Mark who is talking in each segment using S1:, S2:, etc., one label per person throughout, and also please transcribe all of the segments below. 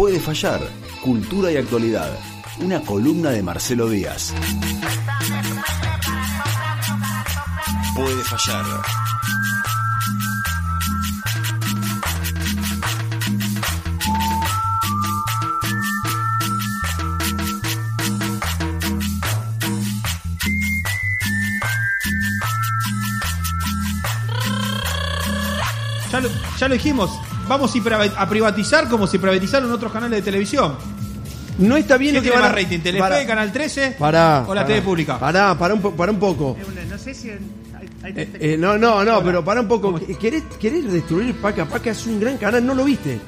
S1: Puede fallar, cultura y actualidad. Una columna de Marcelo Díaz. Puede fallar.
S2: Ya lo, ya lo dijimos, vamos a privatizar como si privatizaron otros canales de televisión.
S3: No está bien
S2: ¿Qué
S3: lo que
S2: tiene
S3: van
S2: más
S3: a-
S2: rating? ¿Telefe,
S3: Pará.
S2: Canal 13
S3: Pará,
S2: o la
S3: pará.
S2: TV pública?
S3: Pará, pará un, po- pará un poco.
S4: No sé si hay- hay
S3: Eh, eh, no, no, no, pero pará un poco. ¿Querés, querés destruir Paca Paca? Es un gran canal, no lo viste.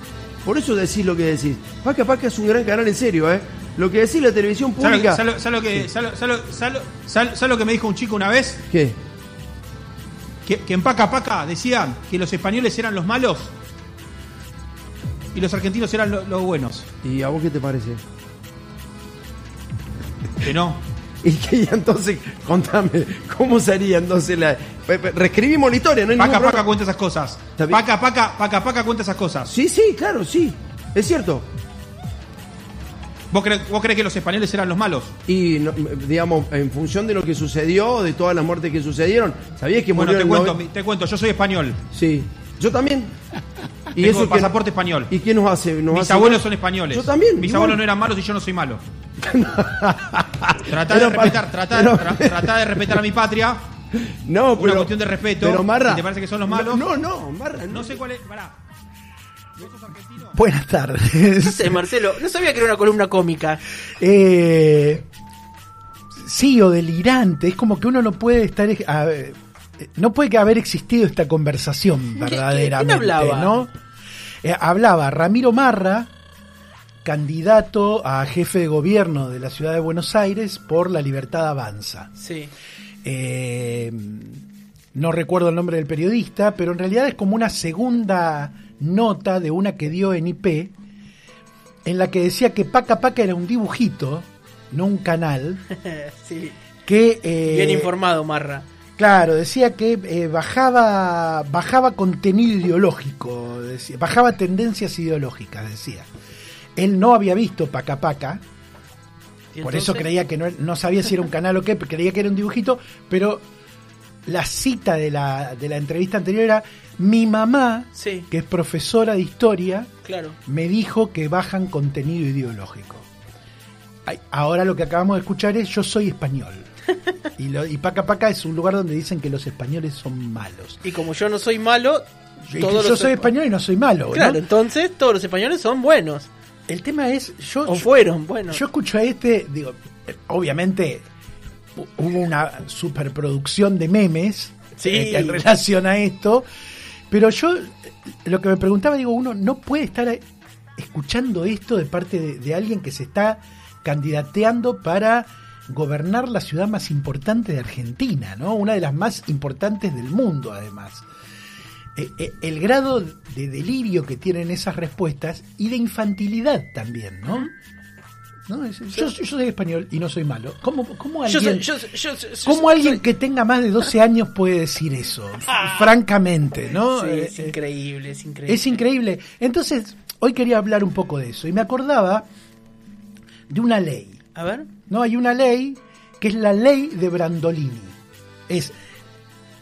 S3: Por eso decís lo que decís. Paca Paca es un gran canal en serio, ¿eh? Lo que decís la televisión
S2: ¿Sabes lo,
S3: pública.
S2: sabes lo- que, lo que me dijo un chico una vez?
S3: ¿Qué?
S2: Que, que en Paca Paca decían que los españoles eran los malos y los argentinos eran lo- los buenos.
S3: ¿Y a vos qué te parece?
S2: Que no.
S3: Y que y entonces, contame, ¿cómo sería entonces la. pe- pe- Reescribimos la historia, no hay
S2: Paca
S3: ningún
S2: Paca
S3: problema.
S2: cuenta esas cosas.
S3: Está bien.
S2: Paca Paca, Paca Paca cuenta esas cosas.
S3: Sí, sí, claro, sí. Es cierto.
S2: ¿Vos crees, ¿Vos crees que los españoles eran los malos?
S3: Y, no, digamos, en función de lo que sucedió, de todas las muertes que sucedieron, ¿sabías que
S2: Bueno, te cuento, mi- te cuento, yo soy español.
S3: Sí. Yo también.
S2: Y Tengo
S3: que-
S2: pasaporte español.
S3: ¿Y qué nos hace? ¿Nos
S2: Mis
S3: hace-
S2: abuelos son españoles.
S3: Yo también.
S2: Mis
S3: igual.
S2: abuelos no eran malos y yo no soy malo. Tratá
S3: Pero
S2: de respetar, tratá,
S3: pero-
S2: tra- tratá de respetar a mi patria.
S3: No,
S2: Una cuestión de respeto.
S3: Pero Marra.
S2: ¿Y te parece que son los malos?
S3: No, no, Marra.
S2: No sé cuál es. Pará. ¿Vos sos argentino?
S4: Buenas
S5: No
S4: tardes.
S5: sé, Marcelo, no sabía que era una columna cómica.
S4: Eh, sí, o delirante. Es como que uno no puede estar. a ver, no puede que haber existido esta conversación
S5: ¿Quién-
S4: verdaderamente.
S5: quién hablaba?
S4: ¿no? Eh, hablaba Ramiro Marra, candidato a jefe de gobierno de la ciudad de Buenos Aires por la Libertad Avanza.
S5: Sí.
S4: Eh, no recuerdo el nombre del periodista, pero en realidad es como una segunda nota de una que dio en IP, en la que decía que Paca Paca era un dibujito, no un canal,
S5: sí.
S4: que... eh,
S5: Bien informado, Marra.
S4: Claro, decía que eh, bajaba, bajaba contenido ideológico, decía, bajaba tendencias ideológicas, decía. Él no había visto Paca Paca,
S5: ¿Y
S4: por eso creía que no, no sabía si era un canal o qué, creía que era un dibujito, pero la cita de la, de la entrevista anterior era, mi mamá,
S5: Sí,
S4: que es profesora de historia,
S5: claro.
S4: me dijo que bajan contenido ideológico. Ahora lo que acabamos de escuchar es yo soy español. Y, lo, y Paca Paca es un lugar donde dicen que los españoles son malos.
S5: Y como yo no soy malo, todos
S4: yo
S5: los
S4: soy español y no soy malo. ¿no?
S5: Claro, entonces todos los españoles son buenos.
S4: El tema es, yo,
S5: O fueron buenos.
S4: Yo escucho a este, digo, obviamente hu- hubo una superproducción de memes
S5: Sí.
S4: eh, en relación a esto, pero yo eh, lo que me preguntaba, digo, uno no puede estar eh, escuchando esto de parte de, de alguien que se está candidateando para gobernar la ciudad más importante de Argentina, ¿no? Una de las más importantes del mundo, además. Eh, eh, el grado de delirio que tienen esas respuestas y de infantilidad también, ¿no? ¿No? Es- yo, yo soy español y no soy malo. ¿Cómo, alguien,
S5: soy, yo, yo, yo-
S4: cómo
S5: yo-
S4: alguien
S5: soy-
S4: que tenga más de 12 años puede decir eso? Francamente, ¿no?
S5: Sí, es
S4: eh,
S5: increíble, es increíble.
S4: es increíble. Entonces, hoy quería hablar un poco de eso y me acordaba de una ley.
S5: A ver.
S4: ¿No? Hay una ley que es la ley de Brandolini. Es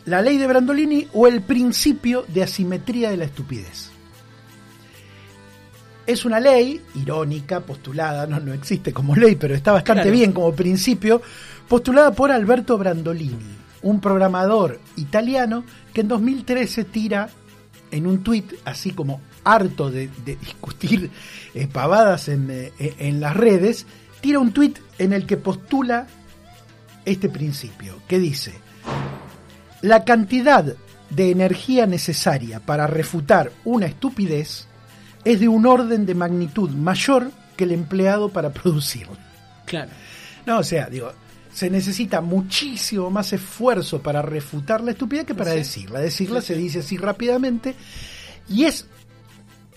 S4: la ley de Brandolini o el principio de asimetría de la estupidez. Es una ley irónica, postulada, no, no existe como ley, pero está bastante
S5: Claro.
S4: bien como principio, postulada por Alberto Brandolini, un programador italiano que en 2013 tira en un tuit, así como harto de, de discutir eh, pavadas en, eh, en las redes, tira un tuit en el que postula este principio, que dice, la cantidad de energía necesaria para refutar una estupidez es de un orden de magnitud mayor que el empleado para producirla.
S5: Claro.
S4: No, o sea, digo, se necesita muchísimo más esfuerzo para refutar la estupidez que para
S5: Sí.
S4: decirla. Decirla
S5: Sí,
S4: se dice así rápidamente y es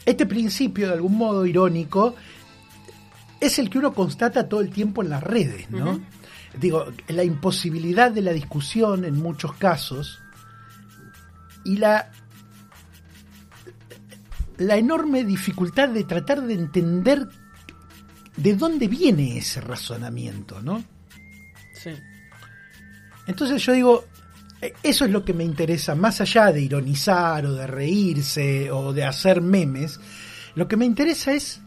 S4: este principio de algún modo irónico es el que uno constata todo el tiempo en las redes, ¿no? Digo, la imposibilidad de la discusión en muchos casos y la la enorme dificultad de tratar de entender de dónde viene ese razonamiento, ¿no?
S5: Sí.
S4: Entonces yo digo, eh, eso es lo que me interesa, más allá de ironizar o de reírse o de hacer memes, lo que me interesa es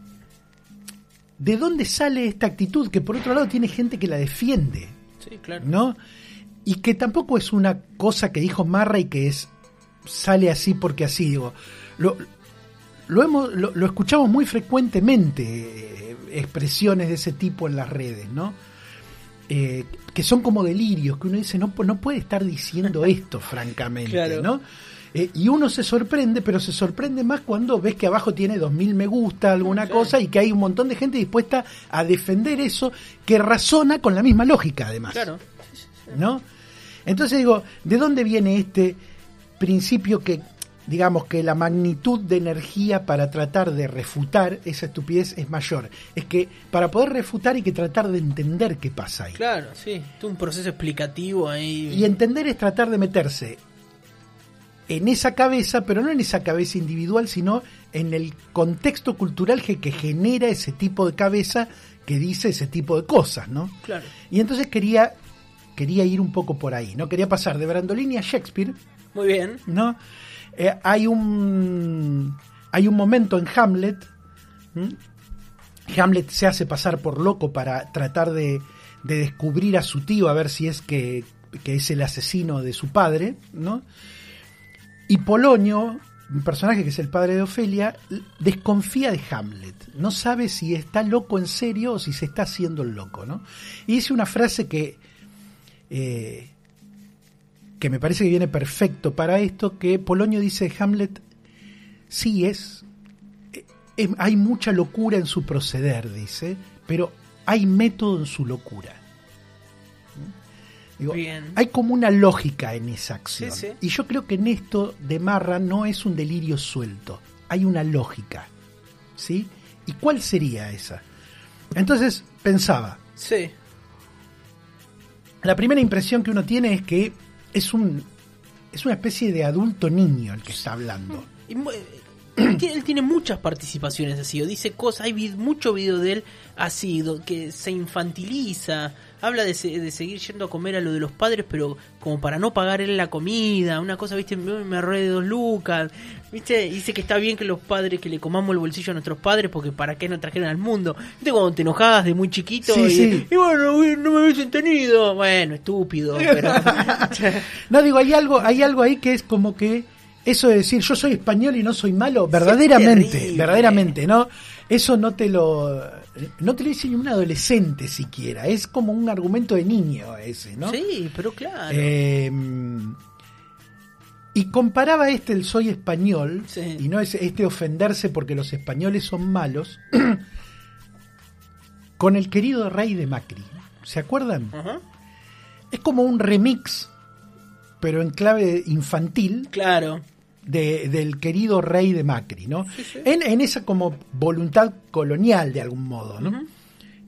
S4: de dónde sale esta actitud, que por otro lado tiene gente que la defiende,
S5: Sí, claro.
S4: ¿no? Y que tampoco es una cosa que dijo Marra y que es sale así porque así, digo, lo, lo, hemos, lo, lo escuchamos muy frecuentemente, eh, expresiones de ese tipo en las redes, ¿no? Eh, que son como delirios, que uno dice, no, no puede estar diciendo esto, francamente,
S5: Claro.
S4: ¿no? Eh, y uno se sorprende, pero se sorprende más cuando ves que abajo tiene 2.000 me gusta, alguna cosa, y que hay un montón de gente dispuesta a defender eso, que razona con la misma lógica, además.
S5: Claro.
S4: ¿no? Entonces digo, ¿de dónde viene este principio que, digamos, que la magnitud de energía para tratar de refutar esa estupidez es mayor? Es que para poder refutar hay que tratar de entender qué pasa ahí.
S5: Claro, sí. Es un proceso explicativo ahí.
S4: Y entender es tratar de meterse en esa cabeza, pero no en esa cabeza individual, sino en el contexto cultural que, que genera ese tipo de cabeza que dice ese tipo de cosas, ¿no?
S5: Claro.
S4: Y entonces quería, quería ir un poco por ahí, ¿no? Quería pasar de Brandolini a Shakespeare,
S5: Muy bien.
S4: ¿no? Eh, hay un hay un momento en Hamlet. ¿m? Hamlet se hace pasar por loco para tratar de, de descubrir a su tío, a ver si es que, que es el asesino de su padre, ¿no? Y Polonio, un personaje que es el padre de Ofelia, desconfía de Hamlet. No sabe si está loco en serio o si se está haciendo el loco, ¿no? Y dice una frase que eh, que me parece que viene perfecto para esto, que Polonio dice Hamlet, sí es, eh, hay mucha locura en su proceder, dice, pero hay método en su locura. Digo,
S5: Bien.
S4: hay como una lógica en esa acción.
S5: Sí, sí.
S4: Y yo creo que en esto de Marra no es un delirio suelto, hay una lógica. ¿Sí? ¿Y cuál sería esa? Entonces pensaba,
S5: Sí.
S4: la primera impresión que uno tiene es que es un es una especie de adulto niño el que está hablando.
S5: Y mu- él tiene- muchas participaciones así, o dice cosas, hay mucho video de él así, que se infantiliza, habla de, se- de seguir yendo a comer a lo de los padres, pero como para no pagar él la comida, una cosa, viste, me, me de dos lucas, viste, dice que está bien que los padres, que le comamos el bolsillo a nuestros padres, porque para qué nos trajeron al mundo, viste cuando te enojabas de muy chiquito
S4: Sí,
S5: y,
S4: sí.
S5: y bueno, no me hubiesen tenido, bueno, estúpido, pero...
S4: No digo, hay algo hay algo ahí que es como que eso de decir yo soy español y no soy malo, verdaderamente, verdaderamente, ¿no? Eso no te lo no te lo dice ni un adolescente siquiera, es como un argumento de niño ese, ¿no?
S5: Sí, pero claro.
S4: Eh, y comparaba este el soy español
S5: Sí.
S4: y no es este ofenderse porque los españoles son malos con el querido rey de Macri. ¿Se acuerdan? Es como un remix, pero en clave infantil,
S5: Claro.
S4: De- del querido rey de Macri, ¿no? En, en esa como voluntad colonial de algún modo, ¿no?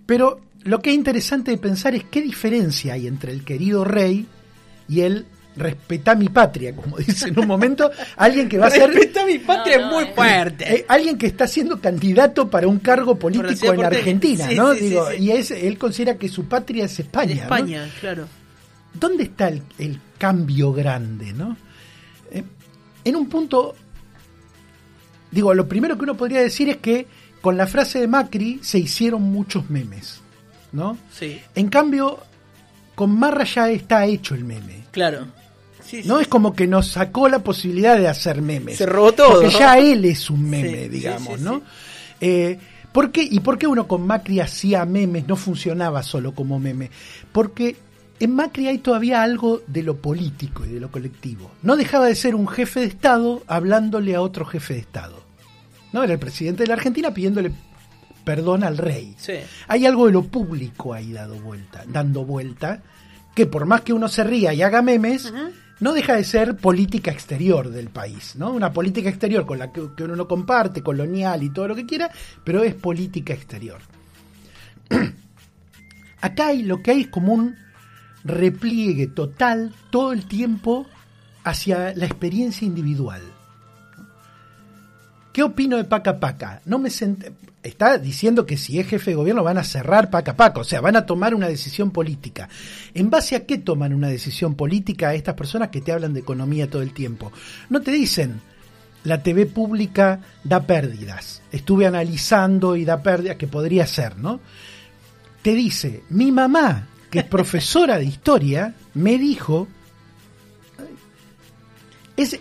S4: Pero lo que es interesante de pensar es qué diferencia hay entre el querido rey y el respetá mi patria, como dice en un momento, alguien que va a ser
S5: Respeta a mi patria
S6: No,
S5: es
S6: no,
S5: muy
S6: eh.
S5: fuerte.
S4: eh, alguien que está siendo candidato para un cargo político en Argentina,
S5: sí,
S4: ¿no? Digo,
S5: sí.
S4: y es, él considera que su patria es España.
S5: España, claro.
S4: ¿Dónde está el, el cambio grande, no? En un punto, digo, lo primero que uno podría decir es que con la frase de Macri se hicieron muchos memes, ¿no?
S5: Sí,
S4: En cambio, con Marra ya está hecho el meme.
S5: claro. Sí,
S4: No
S5: sí.
S4: es como que nos sacó la posibilidad de hacer memes.
S5: Se robó todo.
S4: Porque ya él es un meme, digamos, ¿no? Eh, ¿por qué? ¿Y por qué uno con Macri hacía memes? No funcionaba solo como meme. Porque en Macri hay todavía algo de lo político y de lo colectivo. No dejaba de ser un jefe de Estado hablándole a otro jefe de Estado. ¿No? Era el presidente de la Argentina pidiéndole perdón al rey.
S5: Sí.
S4: Hay algo de lo público ahí dado vuelta, dando vuelta, que por más que uno se ría y haga memes, no deja de ser política exterior del país, ¿no? Una política exterior con la que, que uno no comparte, colonial y todo lo que quiera, pero es política exterior. Acá hay lo que hay es como un repliegue total todo el tiempo hacia la experiencia individual. ¿Qué opino de Paca Paca? No me Está diciendo que si es jefe de gobierno van a cerrar Paca Paca, o sea, van a tomar una decisión política. ¿En base a qué toman una decisión política estas personas que te hablan de economía todo el tiempo? No te dicen, la TV pública da pérdidas. Estuve analizando y da pérdidas, que podría ser, ¿no? Te dice, mi mamá, que es profesora de historia, me dijo, es eh,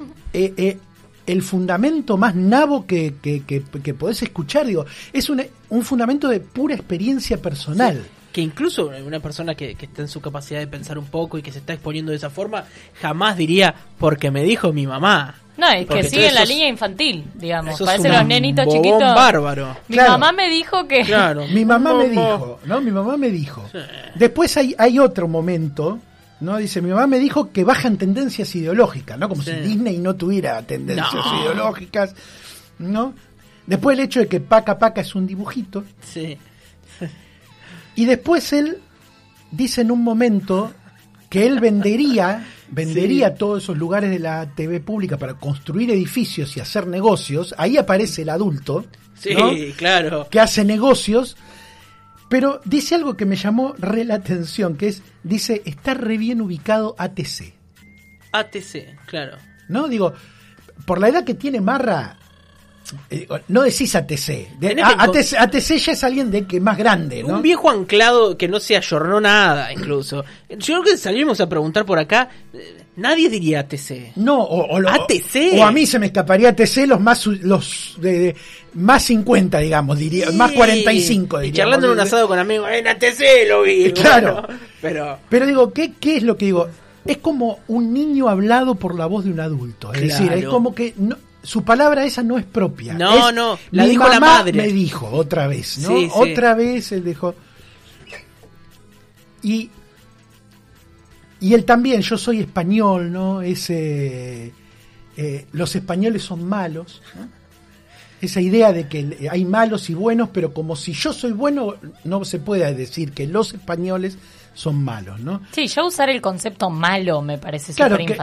S4: eh, el fundamento más nabo que, que, que- podés escuchar, digo, es un, un fundamento de pura experiencia personal.
S5: Que incluso una persona que, que está en su capacidad de pensar un poco y que se está exponiendo de esa forma, jamás diría, porque me dijo mi mamá.
S6: No, es
S5: Porque
S6: que sigue en la línea infantil, digamos. Parece los nenitos chiquitos.
S5: bárbaro.
S6: Mi
S4: Claro.
S6: mamá me dijo que.
S5: Claro.
S4: Mi mamá me dijo, ¿no? Mi mamá me dijo. Después hay, hay otro momento, ¿no? Dice, mi mamá me dijo que bajan tendencias ideológicas, ¿no? Como
S5: Sí.
S4: si Disney no tuviera tendencias
S5: No.
S4: ideológicas, ¿no? Después el hecho de que Paca Paca es un dibujito.
S5: Sí.
S4: Y después él dice en un momento que él vendería, vendería todos esos lugares de la TV pública para construir edificios y hacer negocios. Ahí aparece el adulto,
S5: Sí,
S4: ¿no?
S5: claro.
S4: que hace negocios. Pero dice algo que me llamó re la atención, que es, dice, está re bien ubicado ATC.
S5: ATC, claro.
S4: ¿No? Digo, por la edad que tiene Marra, eh, no decís ATC. De- a- ATC, ATC ya es alguien de que más grande, ¿no?
S5: Un viejo anclado que no se ayornó nada, incluso. Yo creo que salimos a preguntar por acá, eh, nadie diría ATC.
S4: No, o, o lo-
S5: ATC.
S4: O a mí se me escaparía ATC los más los de, de- más 50, digamos, diría,
S5: Sí.
S4: más 45,
S5: Y
S4: diríamos.
S5: charlando en un asado con amigos, en ATC lo vi.
S4: Claro.
S5: bueno, pero
S4: Pero digo, ¿qué, ¿qué es lo que digo? Es como un niño hablado por la voz de un adulto. Es decir, es como que no- su palabra esa no es propia.
S5: No,
S4: Es,
S5: no, la
S4: mi
S5: dijo la madre.
S4: Me dijo otra vez, ¿no?
S5: Sí, sí.
S4: Otra vez él dijo. Y, y él también, yo soy español, ¿no? Ese, eh, los españoles son malos, ¿no? Esa idea de que hay malos y buenos, pero como si yo soy bueno, no se puede decir que los españoles son malos, ¿no?
S6: Sí, yo usar el concepto malo me parece
S4: Claro
S6: súper
S4: que-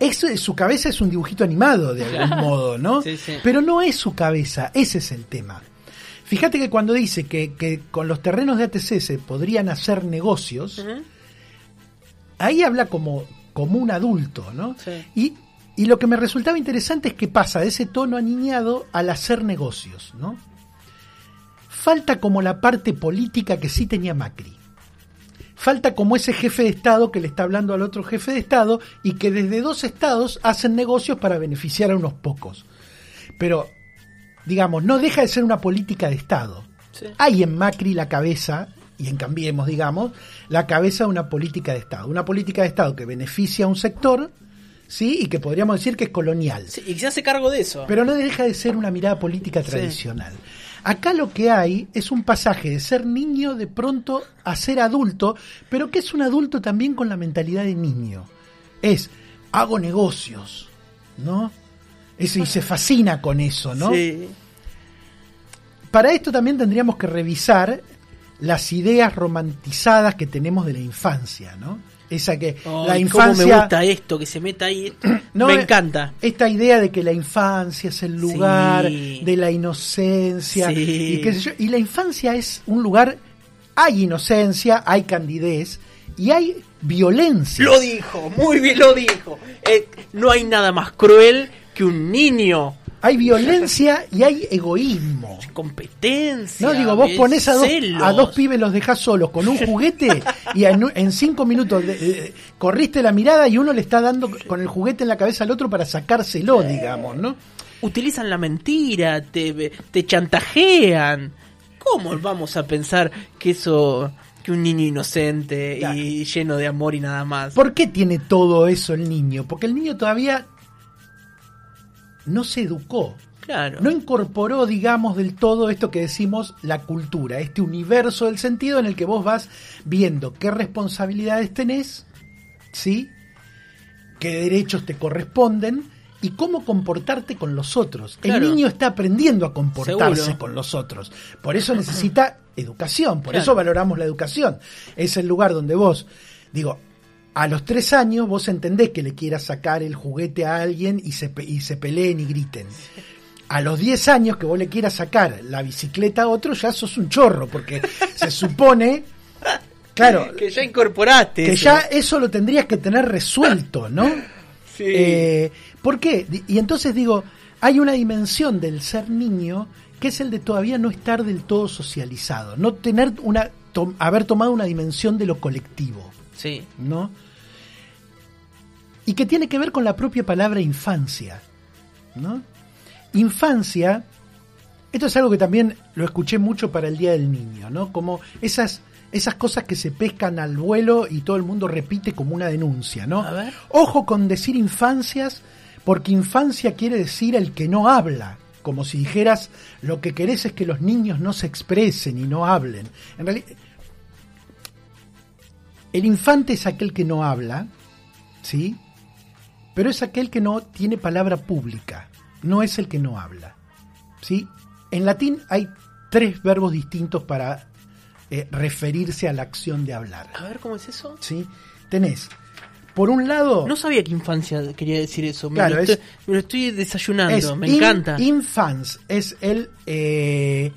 S4: Eso, su cabeza es un dibujito animado de algún modo, ¿no?
S5: Sí, sí.
S4: Pero no es su cabeza, ese es el tema. Fíjate que cuando dice que, que con los terrenos de ATC se podrían hacer negocios, ahí habla como, como un adulto, ¿no?
S5: Sí.
S4: Y, y lo que me resultaba interesante es que pasa de ese tono aniñado al hacer negocios, ¿no? Falta como la parte política que sí tenía Macri. Falta como ese jefe de Estado que le está hablando al otro jefe de Estado y que desde dos estados hacen negocios para beneficiar a unos pocos. Pero, digamos, no deja de ser una política de Estado.
S5: Sí.
S4: Hay en Macri la cabeza, y en Cambiemos, digamos, la cabeza de una política de Estado. Una política de Estado que beneficia a un sector, ¿sí? Y que podríamos decir que es colonial.
S5: Sí, y se hace cargo de eso.
S4: Pero no deja de ser una mirada política tradicional. Acá lo que hay es un pasaje de ser niño de pronto a ser adulto, pero que es un adulto también con la mentalidad de niño. Es, hago negocios, ¿no? Es, y se fascina con eso, ¿no?
S5: Sí.
S4: Para esto también tendríamos que revisar las ideas romantizadas que tenemos de la infancia, ¿no? Esa que la
S5: cómo
S4: infancia
S5: me gusta esto, que se meta ahí.
S4: No,
S5: me
S4: eh,
S5: encanta.
S4: Esta idea de que la infancia es el lugar
S5: Sí.
S4: de la inocencia
S5: Sí.
S4: y qué sé yo, y la infancia es un lugar hay inocencia, hay candidez y hay violencia.
S5: Lo dijo, muy bien lo dijo. Eh, no hay nada más cruel que un niño.
S4: Hay violencia y hay egoísmo.
S5: Competencia.
S4: No, digo, vos ponés a dos,
S5: celos.
S4: a dos pibes, los dejás solos con un juguete y en, en cinco minutos de- eh, corriste la mirada y uno le está dando con el juguete en la cabeza al otro para sacárselo, digamos, ¿no?
S5: Utilizan la mentira, te, te chantajean. ¿Cómo vamos a pensar que eso, que un niño inocente
S4: Claro.
S5: y lleno de amor y nada más?
S4: ¿Por qué tiene todo eso el niño? Porque el niño todavía no se educó,
S5: Claro.
S4: no incorporó, digamos, del todo esto que decimos la cultura, este universo del sentido en el que vos vas viendo qué responsabilidades tenés, ¿sí? qué derechos te corresponden y cómo comportarte con los otros.
S5: Claro.
S4: El niño está aprendiendo a comportarse
S5: Seguro.
S4: con los otros. Por eso necesita educación, por
S5: Claro.
S4: eso valoramos la educación. Es el lugar donde vos, digo, a los tres años vos entendés que le quieras sacar el juguete a alguien y se, y se peleen y griten. a los 10 años que vos le quieras sacar la bicicleta a otro, ya sos un chorro, porque se supone, claro,
S5: Que ya incorporaste.
S4: que
S5: eso.
S4: ya eso lo tendrías que tener resuelto, ¿no?
S5: Sí.
S4: Eh, ¿Por qué? Y entonces digo, hay una dimensión del ser niño que es el de todavía no estar del todo socializado, no tener una, to- haber tomado una dimensión de lo colectivo,
S5: Sí.
S4: ¿no? Y que tiene que ver con la propia palabra infancia, ¿no? Infancia, esto es algo que también lo escuché mucho para el Día del Niño, ¿no? Como esas, esas cosas que se pescan al vuelo y todo el mundo repite como una denuncia, ¿no?
S5: A ver.
S4: Ojo con decir infancias, porque infancia quiere decir el que no habla, como si dijeras lo que querés es que los niños no se expresen y no hablen. En realidad, el infante es aquel que no habla, ¿sí? Pero es aquel que no tiene palabra pública, no es el que no habla, ¿sí? En latín hay tres verbos distintos para eh, referirse a la acción de hablar,
S5: A ver, ¿cómo es eso?
S4: ¿sí? Tenés, por un lado...
S5: No sabía que infancia quería decir eso. Me,
S4: Claro,
S5: lo,
S4: es-
S5: estoy, me lo estoy desayunando.
S4: es
S5: me
S4: in-
S5: encanta.
S4: Infans es el eh,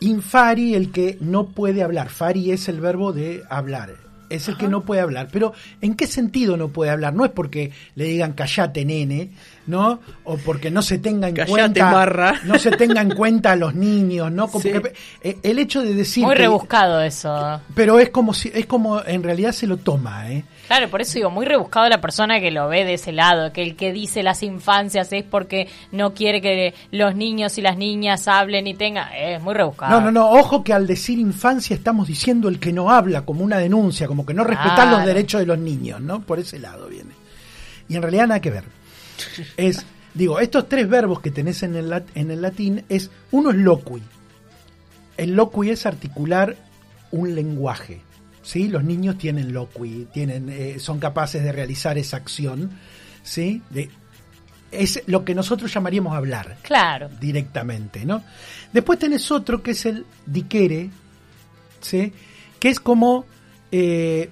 S4: infari, el que no puede hablar. Fari es el verbo de hablar. Es el que no puede hablar. Pero, ¿en qué sentido no puede hablar? No es porque le digan callate, nene, ¿no? O porque no se tenga en
S5: Callate,
S4: cuenta. No se tenga en cuenta a los niños, ¿no? Como
S5: Sí.
S4: que- eh, el hecho de decir.
S6: Muy
S4: que-
S6: rebuscado eso.
S4: Pero es como si, es como en realidad se lo toma, ¿eh?
S6: Claro, por eso digo, muy rebuscado la persona que lo ve de ese lado, que el que dice las infancias es porque no quiere que los niños y las niñas hablen y tengan... Es muy rebuscado.
S4: No, no, no, ojo que al decir infancia estamos diciendo el que no habla como una denuncia, como que no respetar
S6: Claro.
S4: los derechos de los niños, ¿no? Por ese lado viene. Y en realidad nada que ver. Es, digo, estos tres verbos que tenés en el, lat- en el latín es, uno es locui. El locui es articular un lenguaje. ¿Sí? Los niños tienen locui, tienen, eh, son capaces de realizar esa acción, ¿sí? De, es lo que nosotros llamaríamos hablar
S6: Claro.
S4: directamente, ¿no? Después tenés otro que es el diquere, ¿sí? Que es como eh,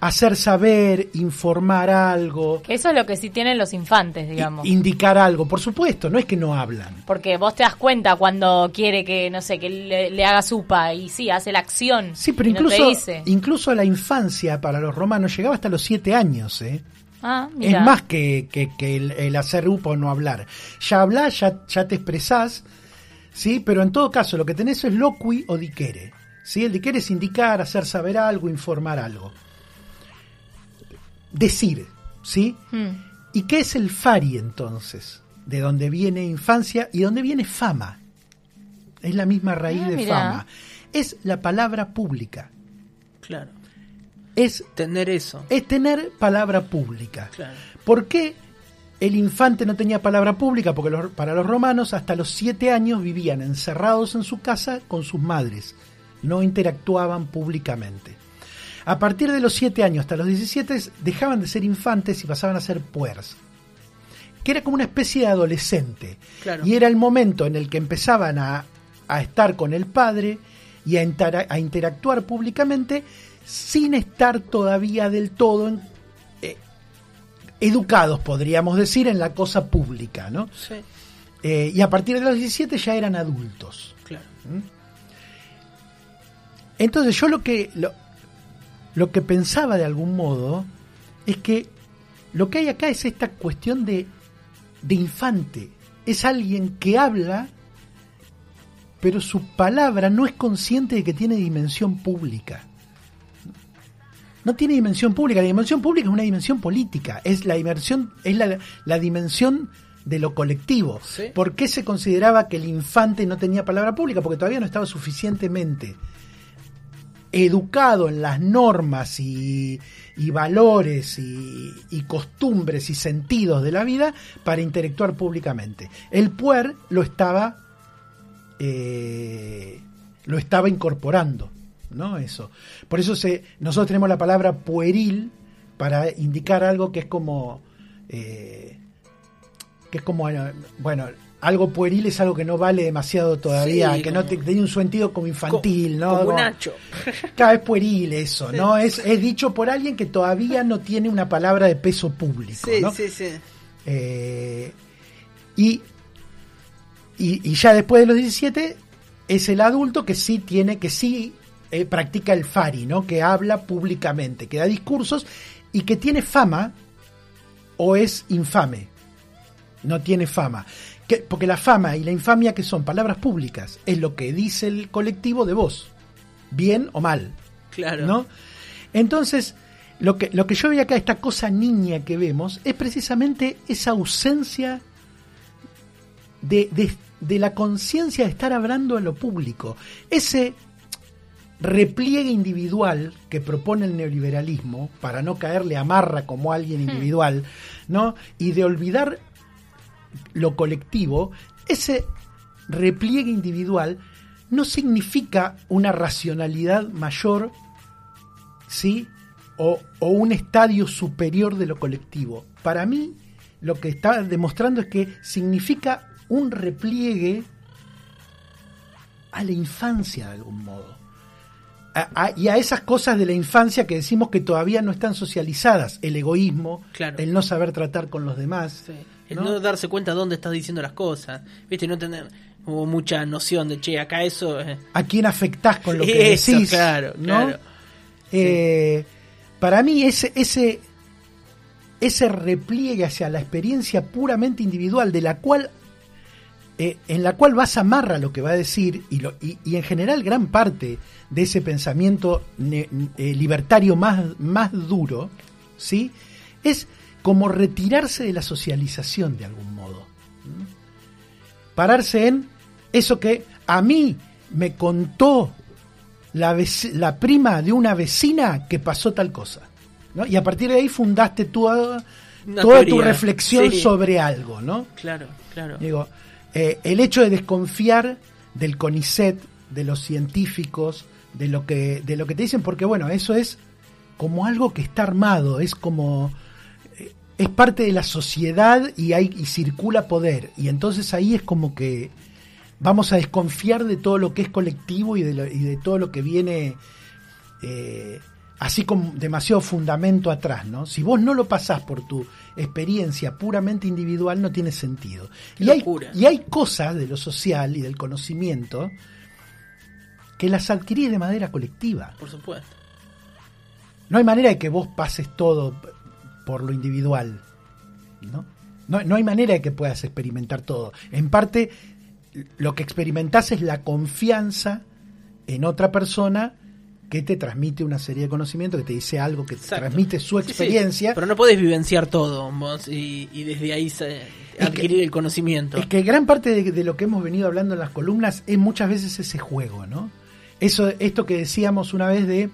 S4: hacer saber, informar algo,
S6: Que eso es lo que sí tienen los infantes, digamos.
S4: indicar algo. Por supuesto, no es que no hablan.
S6: Porque vos te das cuenta cuando quiere que, no sé, que le, le haga supa y sí, hace la acción.
S4: Sí, pero
S6: no
S4: incluso,
S6: dice.
S4: incluso la infancia para los romanos llegaba hasta los siete años, ¿eh?
S6: Ah, mira.
S4: Es más que, que- que el, el hacer upa o no hablar. Ya hablás, ya, ya te expresás, ¿sí? Pero en todo caso, lo que tenés es loqui o diquere. ¿sí? El diquere es indicar, hacer saber algo, informar algo. Decir, ¿sí?
S6: Hmm.
S4: ¿Y qué es el fari entonces? De donde viene infancia y donde viene fama. Es la misma raíz
S6: Ah,
S4: de
S6: mirá.
S4: fama. Es la palabra pública.
S5: Claro.
S4: Es,
S5: Tener eso.
S4: es tener palabra pública.
S5: Claro.
S4: ¿Por qué el infante no tenía palabra pública? Porque los- para los romanos hasta los siete años vivían encerrados en su casa con sus madres, no interactuaban públicamente. A partir de los siete años hasta los 17 dejaban de ser infantes y pasaban a ser puers, que era como una especie de adolescente.
S5: Claro.
S4: Y era el momento en el que empezaban a, a estar con el padre y a, intera- a interactuar públicamente sin estar todavía del todo en- eh, educados, podríamos decir, en la cosa pública, ¿no?
S5: Sí.
S4: Eh, y a partir de los 17 ya eran adultos.
S5: Claro.
S4: Entonces yo lo que lo, lo que pensaba de algún modo es que lo que hay acá es esta cuestión de, de infante. Es alguien que habla, pero su palabra no es consciente de que tiene dimensión pública. No tiene dimensión pública. La dimensión pública es una dimensión política. Es la dimensión, es la, la dimensión de lo colectivo.
S5: Sí.
S4: ¿Por qué se consideraba que el infante no tenía palabra pública? Porque todavía no estaba suficientemente educado en las normas y, valores y, y costumbres y sentidos de la vida para interactuar públicamente. El puer lo estaba eh, lo estaba incorporando, ¿no? Eso. Por eso se, nosotros tenemos la palabra pueril para indicar algo que es como eh, que es como eh, bueno algo pueril es algo que no vale demasiado todavía
S5: Sí,
S4: que no
S5: como-
S4: te- tiene un sentido como infantil no
S5: Como
S4: Como-
S5: Nacho.
S4: Claro, es pueril eso, ¿no? Es, es dicho por alguien que todavía no tiene una palabra de peso público,
S5: Sí,
S4: ¿no?
S5: sí, sí.
S4: Eh, y, Y, y ya después de los 17 es el adulto que sí tiene, que sí eh, practica el fari, ¿no? Que habla públicamente, que da discursos y que tiene fama o es infame. No tiene fama. Que, porque la fama y la infamia, que son palabras públicas, es lo que dice el colectivo de vos, bien o mal.
S5: Claro.
S4: ¿no? Entonces, lo que, lo que yo veo acá, esta cosa niña que vemos, es precisamente esa ausencia de, de- de la conciencia de estar hablando a lo público. Ese repliegue individual que propone el neoliberalismo para no caerle a marra como alguien individual, ¿no? Y de olvidar lo colectivo, ese repliegue individual no significa una racionalidad mayor, ¿sí? O, o un estadio superior de lo colectivo. Para mí, lo que está demostrando es que significa un repliegue a la infancia de algún modo. A- a- y a esas cosas de la infancia que decimos que todavía no están socializadas, el egoísmo,
S5: Claro.
S4: el no saber tratar con los demás.
S5: Sí. El
S4: ¿no?
S5: ¿no? darse cuenta dónde estás diciendo las cosas. Viste, no tener como mucha noción de, che, acá eso... eh,
S4: a quién afectás con lo que
S5: Eso,
S4: decís.
S5: claro,
S4: ¿no?
S5: claro.
S4: Eh, Para mí ese, ese, ese repliegue hacia la experiencia puramente individual, de la cual eh, en la cual vas a amarra lo que va a decir y, lo, y, y en general gran parte de ese pensamiento ne- eh, libertario más, más duro, ¿sí? Es como retirarse de la socialización de algún modo. Pararse en eso que a mí me contó la, la prima de una vecina que pasó tal cosa. ¿no? Y a partir de ahí fundaste toda,
S5: Una
S4: toda tu reflexión
S5: sí.
S4: sobre algo, ¿no?
S5: Claro, claro.
S4: Digo, eh, el hecho de desconfiar del CONICET, de los científicos, de lo que, de lo que te dicen, porque bueno, eso es como algo que está armado, es como es parte de la sociedad y hay y circula poder y entonces ahí es como que vamos a desconfiar de todo lo que es colectivo y de, lo- y de todo lo que viene eh, así con demasiado fundamento atrás, ¿no? Si vos no lo pasás por tu experiencia puramente individual, no tiene sentido. Y hay, y hay cosas de lo social y del conocimiento que las adquirís de manera colectiva.
S5: Por supuesto.
S4: No hay manera de que vos pases todo por lo individual, ¿no? No, no hay manera de que puedas experimentar todo. En parte, lo que experimentás es la confianza en otra persona que te transmite una serie de conocimientos, que te dice algo, que te transmite su
S5: Sí, sí,
S4: experiencia.
S5: Pero no podés vivenciar todo vos, y, y desde ahí se-
S4: que-
S5: adquirir el conocimiento.
S4: Es que gran parte de, de lo que hemos venido hablando en las columnas es muchas veces ese juego, ¿no? Eso, esto que decíamos una vez de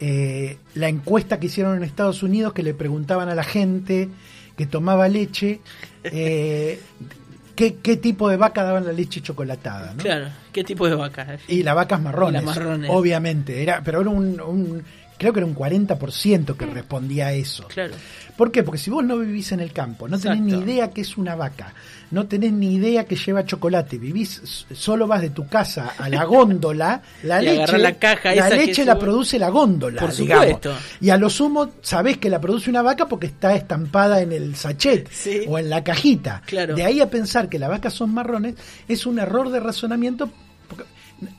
S4: eh, la encuesta que hicieron en Estados Unidos que le preguntaban a la gente que tomaba leche eh, qué, qué tipo de vaca daban la leche chocolatada, ¿no?
S5: Claro, ¿qué tipo de vaca?
S4: Y las vacas marrones,
S5: Y las marrones.
S4: obviamente, era, pero era un, un- creo que era un 40% que respondía a eso.
S5: Claro.
S4: ¿Por qué? Porque si vos no vivís en el campo, no tenés ni idea que es una vaca, no tenés ni idea que lleva chocolate, vivís, solo vas de tu casa a la góndola, la
S5: Y
S4: leche,
S5: la caja esa que
S4: leche la produce la góndola,
S5: Por
S4: digamos.
S5: supuesto.
S4: Y a lo sumo sabés que la produce una vaca porque está estampada en el sachet
S5: Sí.
S4: o en la cajita.
S5: Claro.
S4: De ahí a pensar que las vacas son marrones es un error de razonamiento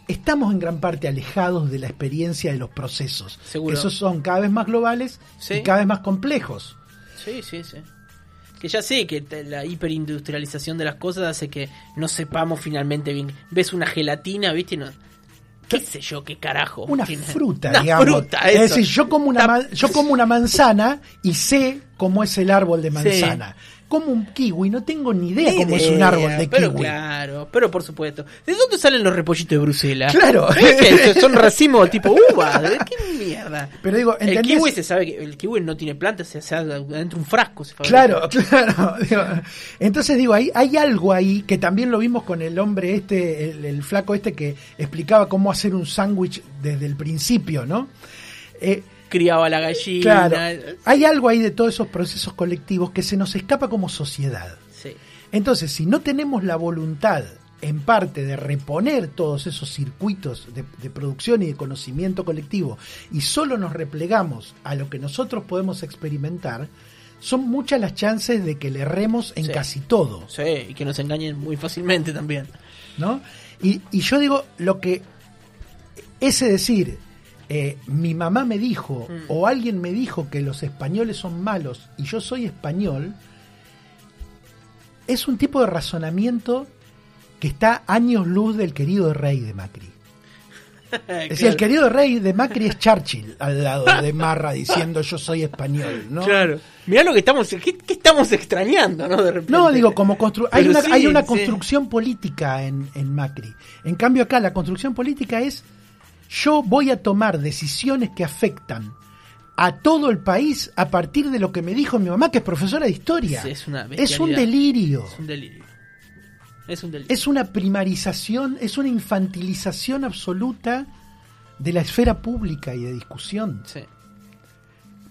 S4: estamos en gran parte alejados de la experiencia de los procesos.
S5: Seguro.
S4: Esos son cada vez más globales
S5: Sí.
S4: y cada vez más complejos.
S5: Sí, sí, sí. Que ya sé que la hiperindustrialización de las cosas hace que no sepamos finalmente bien. Ves una gelatina, ¿viste? No, ¿Qué sé yo? ¿Qué carajo?
S4: Una
S5: Tiene-
S4: fruta,
S5: Una
S4: digamos.
S5: fruta,
S4: es decir, yo como una, yo como una manzana y sé cómo es el árbol de
S5: Sí.
S4: Como un kiwi, no tengo ni idea
S5: Ni
S4: cómo es un árbol de
S5: pero
S4: kiwi.
S5: Claro, pero por supuesto. ¿De dónde salen los repollitos de Bruselas?
S4: Claro.
S5: ¿Eh? ¿Son racimos tipo uva? ¿De qué mierda?
S4: Pero digo,
S5: el
S4: ¿entendés?
S5: kiwi se sabe que el kiwi no tiene plantas, se hace adentro de un frasco. Se.
S4: Claro, claro. Digo, Entonces digo, hay, hay algo ahí que también lo vimos con el hombre este, el, el flaco este que explicaba cómo hacer un sándwich desde el principio, ¿no? Eh,
S5: Criaba la gallina.
S4: claro, hay algo ahí de todos esos procesos colectivos que se nos escapa como sociedad.
S5: Sí.
S4: Entonces, si no tenemos la voluntad, en parte, de reponer todos esos circuitos de, de producción y de conocimiento colectivo, y solo nos replegamos a lo que nosotros podemos experimentar, son muchas las chances de que le erremos en
S5: Sí.
S4: casi todo.
S5: Sí, y que nos engañen muy fácilmente también.
S4: ¿no? Y, y yo digo, lo que ese decir, eh, mi mamá me dijo
S5: Mm.
S4: o alguien me dijo que los españoles son malos y yo soy español, es un tipo de razonamiento que está años luz del querido rey de Macri. Es decir, el querido rey de Macri es Churchill al lado de Marra diciendo yo soy español, ¿no?
S5: Claro. Mirá lo que estamos, ¿qué, qué estamos extrañando, ¿no? De repente.
S4: No, digo, como constru hay, una,
S5: sí,
S4: hay una
S5: sí.
S4: construcción política en, en Macri. En cambio acá la construcción política es yo voy a tomar decisiones que afectan a todo el país a partir de lo que me dijo mi mamá, que es profesora de historia.
S5: Es una
S4: es un delirio.
S5: Es un delirio. Es un delirio.
S4: Es una primarización, es una infantilización absoluta de la esfera pública y de discusión.
S5: Sí.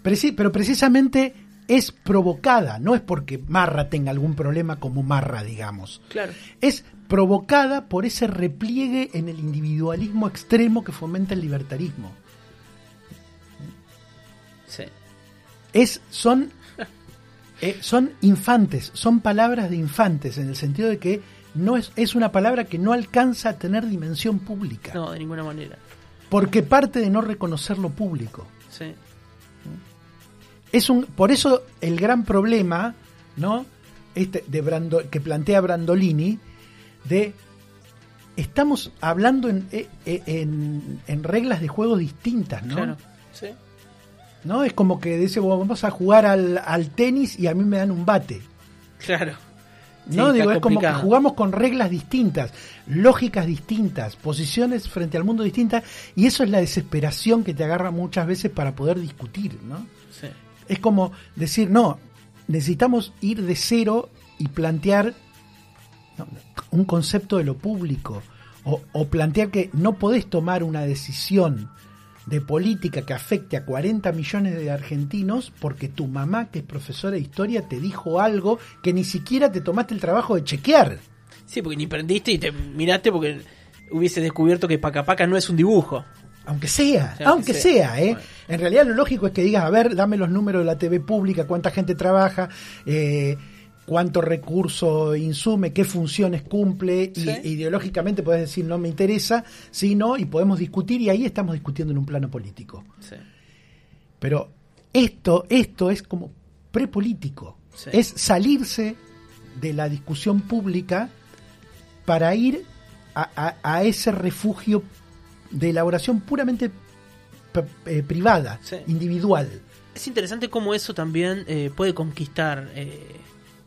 S4: Preci- pero precisamente es provocada, no es porque Marra tenga algún problema como Marra, digamos.
S5: Claro.
S4: Es provocada por ese repliegue en el individualismo extremo que fomenta el libertarismo.
S5: Sí.
S4: Es, son, eh, son infantes, son palabras de infantes, en el sentido de que no es, es una palabra que no alcanza a tener dimensión pública,
S5: No, de ninguna manera.
S4: porque parte de no reconocer lo público.
S5: Sí.
S4: Es un por eso el gran problema no este de Brando- que plantea Brandolini de estamos hablando en, eh, eh, en, en reglas de juego distintas no
S5: Claro. Sí.
S4: no es como que dice "Bueno, vamos a jugar al, al tenis y a mí me dan un bate
S5: Claro.
S4: No digo es como que jugamos con reglas distintas lógicas distintas posiciones frente al mundo distintas y eso es la desesperación que te agarra muchas veces para poder discutir no
S5: Sí.
S4: Es como decir, no, necesitamos ir de cero y plantear un concepto de lo público. O, plantear que no podés tomar una decisión de política que afecte a 40 millones de argentinos porque tu mamá, que es profesora de historia, te dijo algo que ni siquiera te tomaste el trabajo de chequear.
S5: Sí, porque ni prendiste y te miraste porque hubiese descubierto que Paca Paca no es un dibujo.
S4: Aunque sea,
S5: Sí,
S4: aunque sea, ¿eh?
S5: Bueno.
S4: En realidad lo lógico es que digas, a ver, dame los números de la TV pública, cuánta gente trabaja, eh, cuánto recurso insume, qué funciones cumple, y
S5: Sí.
S4: ideológicamente puedes decir no me interesa, sí, no, y podemos discutir, y ahí estamos discutiendo en un plano político.
S5: Sí.
S4: Pero esto, esto es como prepolítico,
S5: Sí.
S4: es salirse de la discusión pública para ir a, a- a ese refugio de elaboración puramente eh, privada,
S5: Sí.
S4: individual.
S5: Es interesante cómo eso también eh, puede conquistar, eh,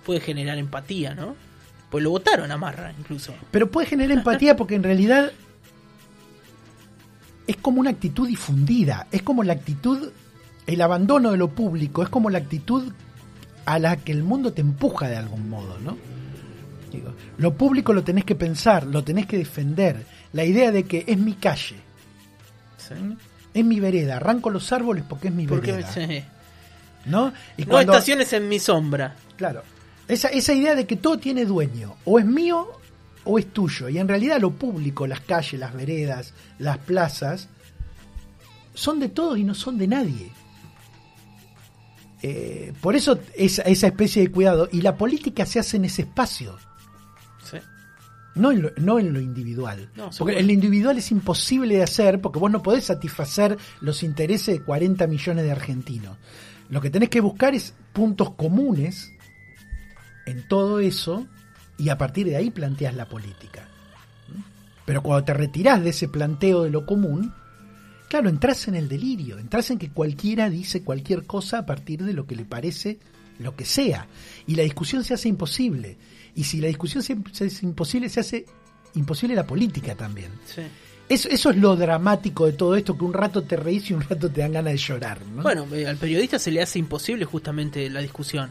S5: puede generar empatía, ¿no? Pues lo votaron a Marra incluso.
S4: Pero puede generar empatía porque en realidad es como una actitud difundida, es como la actitud, el abandono de lo público, es como la actitud a la que el mundo te empuja de algún modo, ¿no? Digo, lo público lo tenés que pensar, lo tenés que defender. La idea de que es mi calle,
S5: Sí.
S4: es mi vereda, arranco los árboles porque es mi
S5: Porque
S4: vereda,
S5: sí.
S4: ¿no? Y
S5: no estaciones en mi sombra.
S4: Claro. Esa, esa idea de que todo tiene dueño, o es mío o es tuyo. Y en realidad lo público, las calles, las veredas, las plazas, son de todos y no son de nadie. Eh, por eso esa, esa especie de cuidado. Y la política se hace en ese espacio. No en lo, no en lo individual.
S5: No,
S4: porque en lo individual es imposible de hacer porque vos no podés satisfacer los intereses de 40 millones de argentinos. Lo que tenés que buscar es puntos comunes en todo eso y a partir de ahí planteas la política. Pero cuando te retirás de ese planteo de lo común, claro, entras en el delirio, entras en que cualquiera dice cualquier cosa a partir de lo que le parece lo que sea. Y la discusión se hace imposible. Y si la discusión se, hace imposible, se hace imposible la política también.
S5: Sí.
S4: Eso, eso es lo dramático de todo esto, que un rato te reís y un rato te dan ganas de llorar. ¿no?
S5: Bueno, eh, al periodista se le hace imposible justamente la discusión.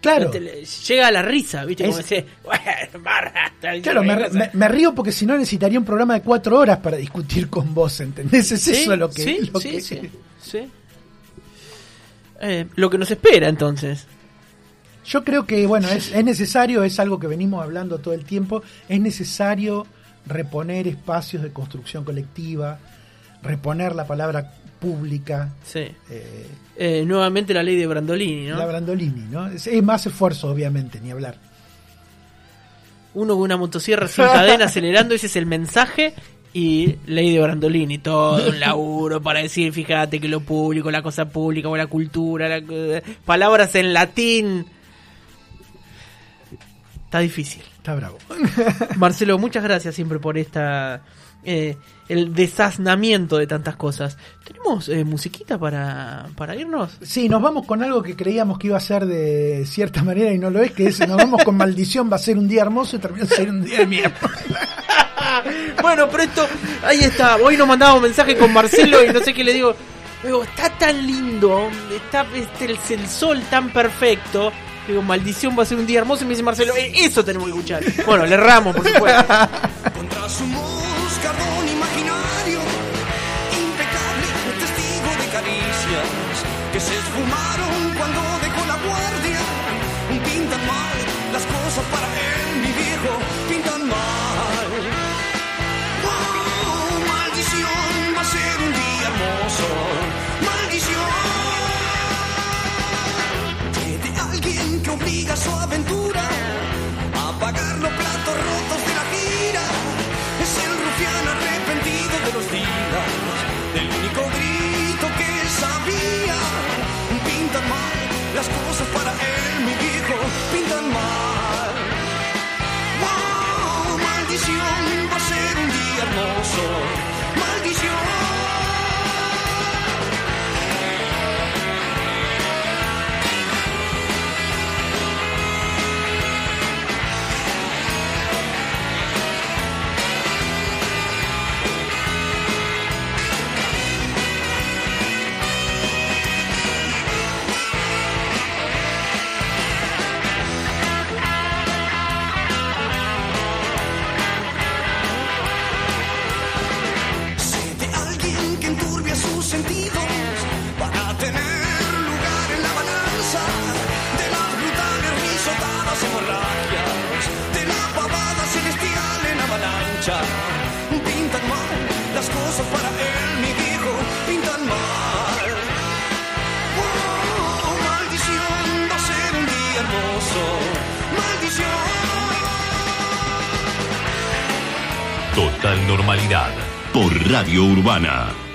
S4: claro.
S5: Te le- Llega a la risa, ¿viste? Como
S4: Es-
S5: Marra, tal
S4: Claro, me,
S5: cosa.
S4: me- me río porque si no necesitaría un programa de cuatro horas para discutir con vos, ¿entendés? Es
S5: Sí,
S4: eso lo que...
S5: sí,
S4: lo
S5: sí,
S4: que-
S5: sí, sí. Eh, lo que nos espera entonces.
S4: Yo creo que, bueno, es, es necesario, es algo que venimos hablando todo el tiempo, es necesario reponer espacios de construcción colectiva, reponer la palabra pública.
S5: Sí.
S4: eh,
S5: Eh, nuevamente la ley de Brandolini, ¿no?
S4: La Brandolini, ¿no? Es, es más esfuerzo, obviamente, ni hablar.
S5: Uno con una motosierra sin cadena acelerando, ese es el mensaje. Y ley de Brandolini, todo un laburo para decir, fíjate que lo público, la cosa pública, o la cultura, la co- palabras en latín. Está difícil.
S4: Está bravo.
S5: Marcelo, muchas gracias siempre por esta eh, el desaznamiento de tantas cosas. ¿Tenemos eh, musiquita para, para irnos?
S4: Sí, nos vamos con algo que creíamos que iba a ser de cierta manera y no lo es, que es, nos vamos con maldición, va a ser un día hermoso y terminó ser un día de mierda.
S5: Bueno, pero esto, ahí está. Hoy nos mandaba un mensaje con Marcelo y no sé qué le digo. Digo, está tan lindo, está este, el, el sol tan perfecto. Digo, maldición va a ser un día hermoso. Y me dice Marcelo, "Eh, eso tenemos que escuchar. Bueno, le erramos, por supuesto.
S7: Contra su moscardón imaginario, impecable testigo de caricias que se esfumaron cuando dejó la guardia. Pintan mal las cosas para él, mi viejo, pintan mal.
S1: Urbana.